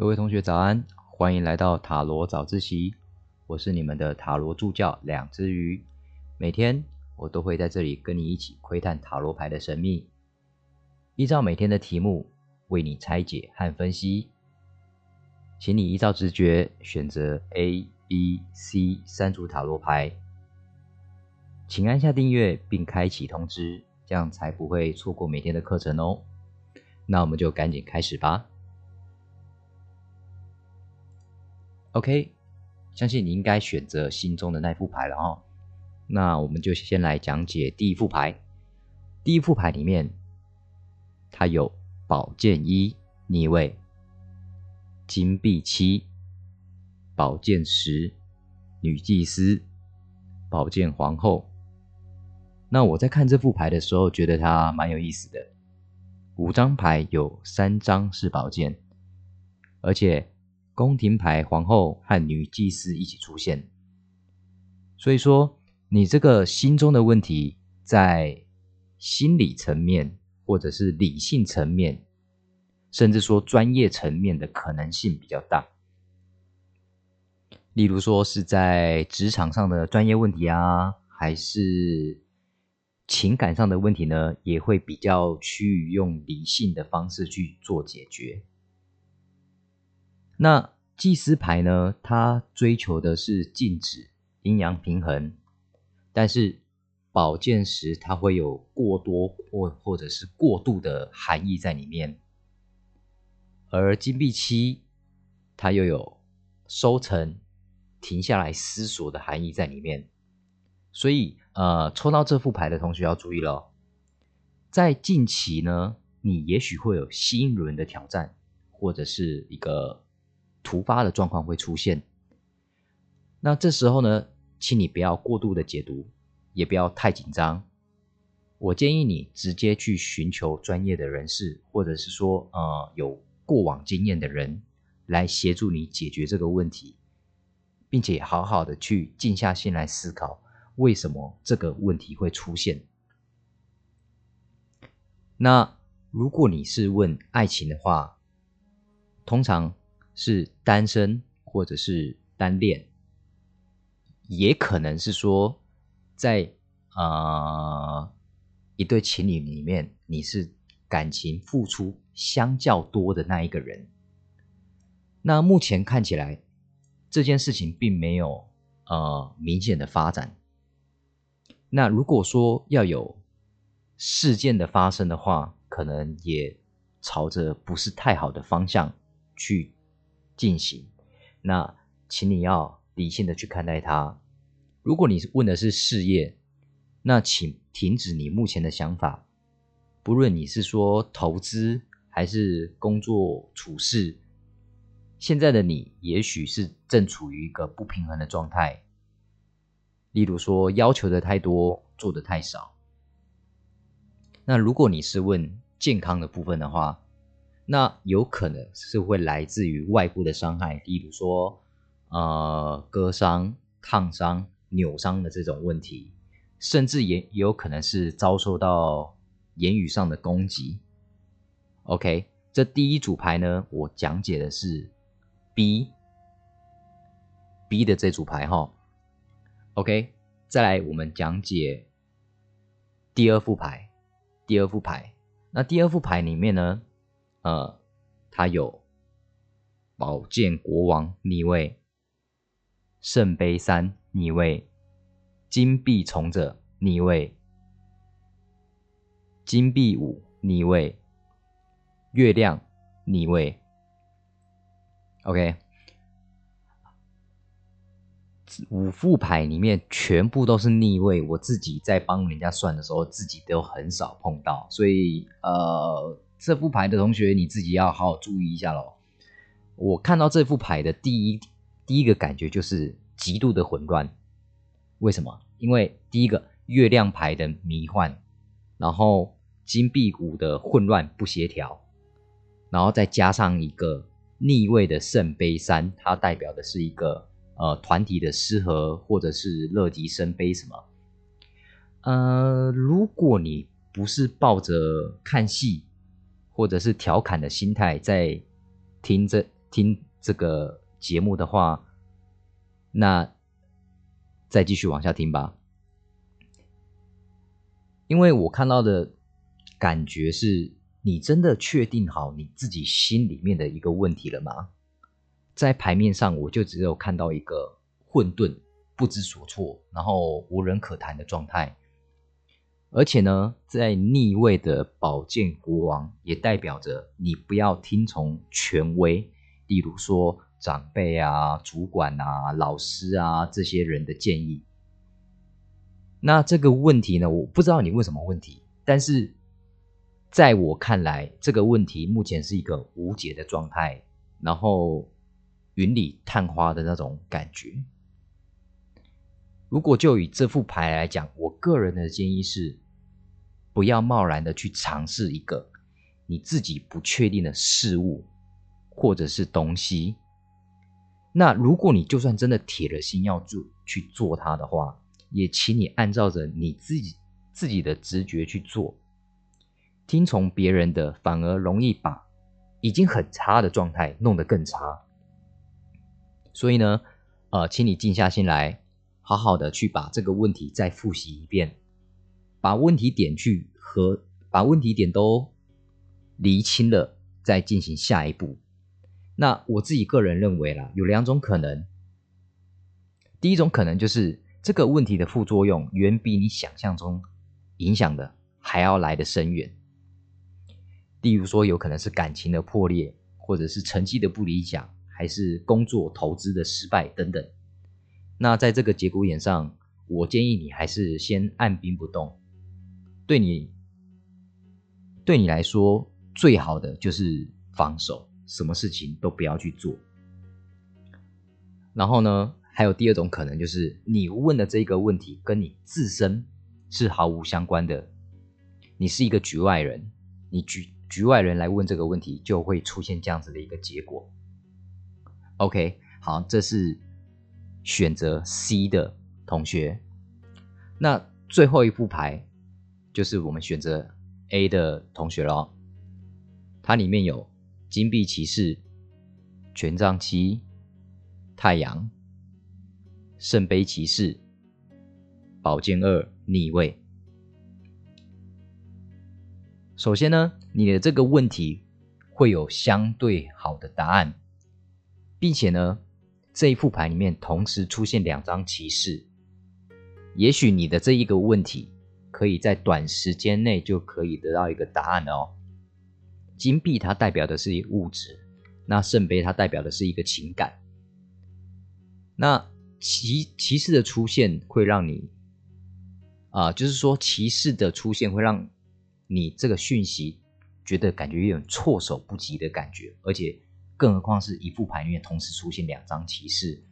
各位同学早安，欢迎来到塔罗早自习。我是你们的塔罗助教两只鱼，每天我都会在这里跟你一起窥探塔罗牌的神秘，依照每天的题目为你拆解和分析。请你依照直觉选择 A、B、C 三组塔罗牌，请按下订阅并开启通知，这样才不会错过每天的课程哦。那我们就赶紧开始吧。OK，相信你应该选择心中的那副牌了哦。那我们就先来讲解第一副牌。第一副牌里面，它有宝剑一逆位、金币七、宝剑十、女祭司、宝剑皇后。那我在看这副牌的时候，觉得它蛮有意思的。五张牌有三张是宝剑，而且。宫廷牌皇后和女祭司一起出现，所以说你这个心中的问题，在心理层面或者是理性层面，甚至说专业层面的可能性比较大。例如说是在职场上的专业问题啊，还是情感上的问题呢，也会比较趋于用理性的方式去做解决。那祭司牌呢？它追求的是静止、阴阳平衡，但是宝剑十它会有过多或或者是过度的含义在里面，而金币七它又有收成、停下来思索的含义在里面。所以，呃，抽到这副牌的同学要注意了，在近期呢，你也许会有新一轮的挑战，或者是一个。突发的状况会出现，那这时候呢，请你不要过度的解读，也不要太紧张。我建议你直接去寻求专业的人士，或者是说，呃，有过往经验的人来协助你解决这个问题，并且好好的去静下心来思考，为什么这个问题会出现。那如果你是问爱情的话，通常。是单身或者是单恋，也可能是说，在啊一对情侣里面，你是感情付出相较多的那一个人。那目前看起来，这件事情并没有呃明显的发展。那如果说要有事件的发生的话，可能也朝着不是太好的方向去。进行，那请你要理性的去看待它。如果你问的是事业，那请停止你目前的想法。不论你是说投资还是工作处事，现在的你也许是正处于一个不平衡的状态。例如说要求的太多，做的太少。那如果你是问健康的部分的话，那有可能是会来自于外部的伤害，例如说，呃，割伤、烫伤、扭伤的这种问题，甚至也也有可能是遭受到言语上的攻击。OK，这第一组牌呢，我讲解的是 B，B 的这组牌哈。OK，再来我们讲解第二副牌，第二副牌，那第二副牌里面呢？呃，它有宝剑国王逆位、圣杯三逆位、金币从者逆位、金币五逆位、月亮逆位。OK。五副牌里面全部都是逆位，我自己在帮人家算的时候，自己都很少碰到，所以呃，这副牌的同学你自己要好好注意一下喽。我看到这副牌的第一第一个感觉就是极度的混乱，为什么？因为第一个月亮牌的迷幻，然后金币五的混乱不协调，然后再加上一个逆位的圣杯三，它代表的是一个。呃，团体的失和，或者是乐极生悲什么？呃，如果你不是抱着看戏或者是调侃的心态在听这听这个节目的话，那再继续往下听吧。因为我看到的感觉是，你真的确定好你自己心里面的一个问题了吗？在牌面上，我就只有看到一个混沌、不知所措，然后无人可谈的状态。而且呢，在逆位的宝剑国王也代表着你不要听从权威，例如说长辈啊、主管啊、老师啊这些人的建议。那这个问题呢，我不知道你问什么问题，但是在我看来，这个问题目前是一个无解的状态，然后云里探花的那种感觉。如果就以这副牌来讲，我个人的建议是，不要贸然的去尝试一个你自己不确定的事物或者是东西。那如果你就算真的铁了心要做去做它的话，也请你按照着你自己自己的直觉去做，听从别人的反而容易把已经很差的状态弄得更差。所以呢，呃，请你静下心来。好好的去把这个问题再复习一遍，把问题点去和把问题点都厘清了，再进行下一步。那我自己个人认为啦，有两种可能。第一种可能就是这个问题的副作用远比你想象中影响的还要来的深远。例如说，有可能是感情的破裂，或者是成绩的不理想，还是工作投资的失败等等。那在这个节骨眼上，我建议你还是先按兵不动。对你，对你来说，最好的就是防守，什么事情都不要去做。然后呢，还有第二种可能，就是你问的这个问题跟你自身是毫无相关的，你是一个局外人，你局局外人来问这个问题，就会出现这样子的一个结果。OK，好，这是。选择 C 的同学，那最后一副牌就是我们选择 A 的同学了。它里面有金币骑士、权杖七、太阳、圣杯骑士、宝剑二逆位。首先呢，你的这个问题会有相对好的答案，并且呢。这一副牌里面同时出现两张骑士，也许你的这一个问题可以在短时间内就可以得到一个答案哦。金币它代表的是物质，那圣杯它代表的是一个情感。那骑骑士的出现会让你啊，就是说骑士的出现会让你这个讯息觉得感觉有点措手不及的感觉，而且。更何况是一副牌里面同时出现两张骑士，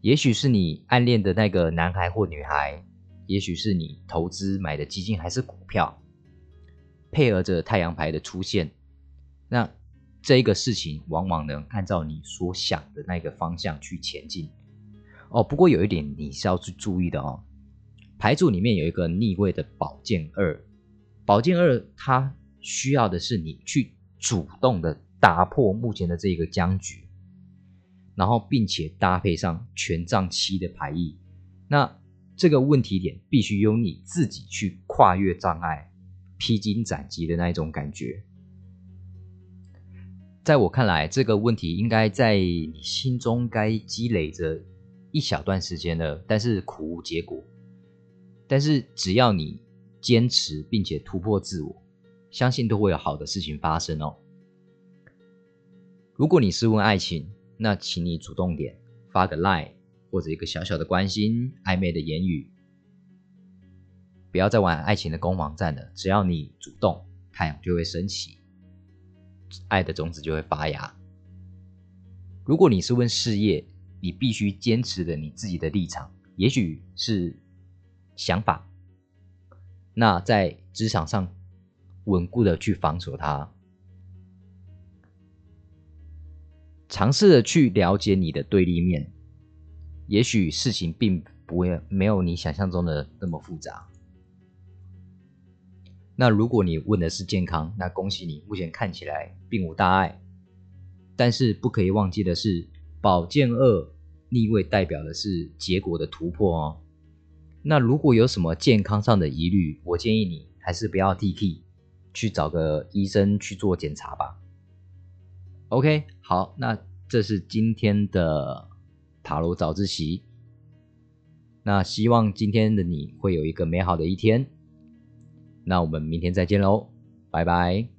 也许是你暗恋的那个男孩或女孩，也许是你投资买的基金还是股票，配合着太阳牌的出现，那这一个事情往往能按照你所想的那个方向去前进。哦，不过有一点你是要去注意的哦，牌组里面有一个逆位的宝剑二，宝剑二它需要的是你去主动的。打破目前的这个僵局，然后并且搭配上权杖七的牌意，那这个问题点必须由你自己去跨越障碍、披荆斩棘的那一种感觉。在我看来，这个问题应该在你心中该积累着一小段时间了，但是苦无结果。但是只要你坚持并且突破自我，相信都会有好的事情发生哦。如果你是问爱情，那请你主动点，发个 line 或者一个小小的关心、暧昧的言语，不要再玩爱情的攻防战了。只要你主动，太阳就会升起，爱的种子就会发芽。如果你是问事业，你必须坚持的你自己的立场，也许是想法，那在职场上稳固的去防守它。尝试的去了解你的对立面，也许事情并不会没有你想象中的那么复杂。那如果你问的是健康，那恭喜你，目前看起来并无大碍。但是不可以忘记的是，宝剑二逆位代表的是结果的突破哦。那如果有什么健康上的疑虑，我建议你还是不要 T K，去找个医生去做检查吧。OK，好，那这是今天的塔罗早自习。那希望今天的你会有一个美好的一天。那我们明天再见喽，拜拜。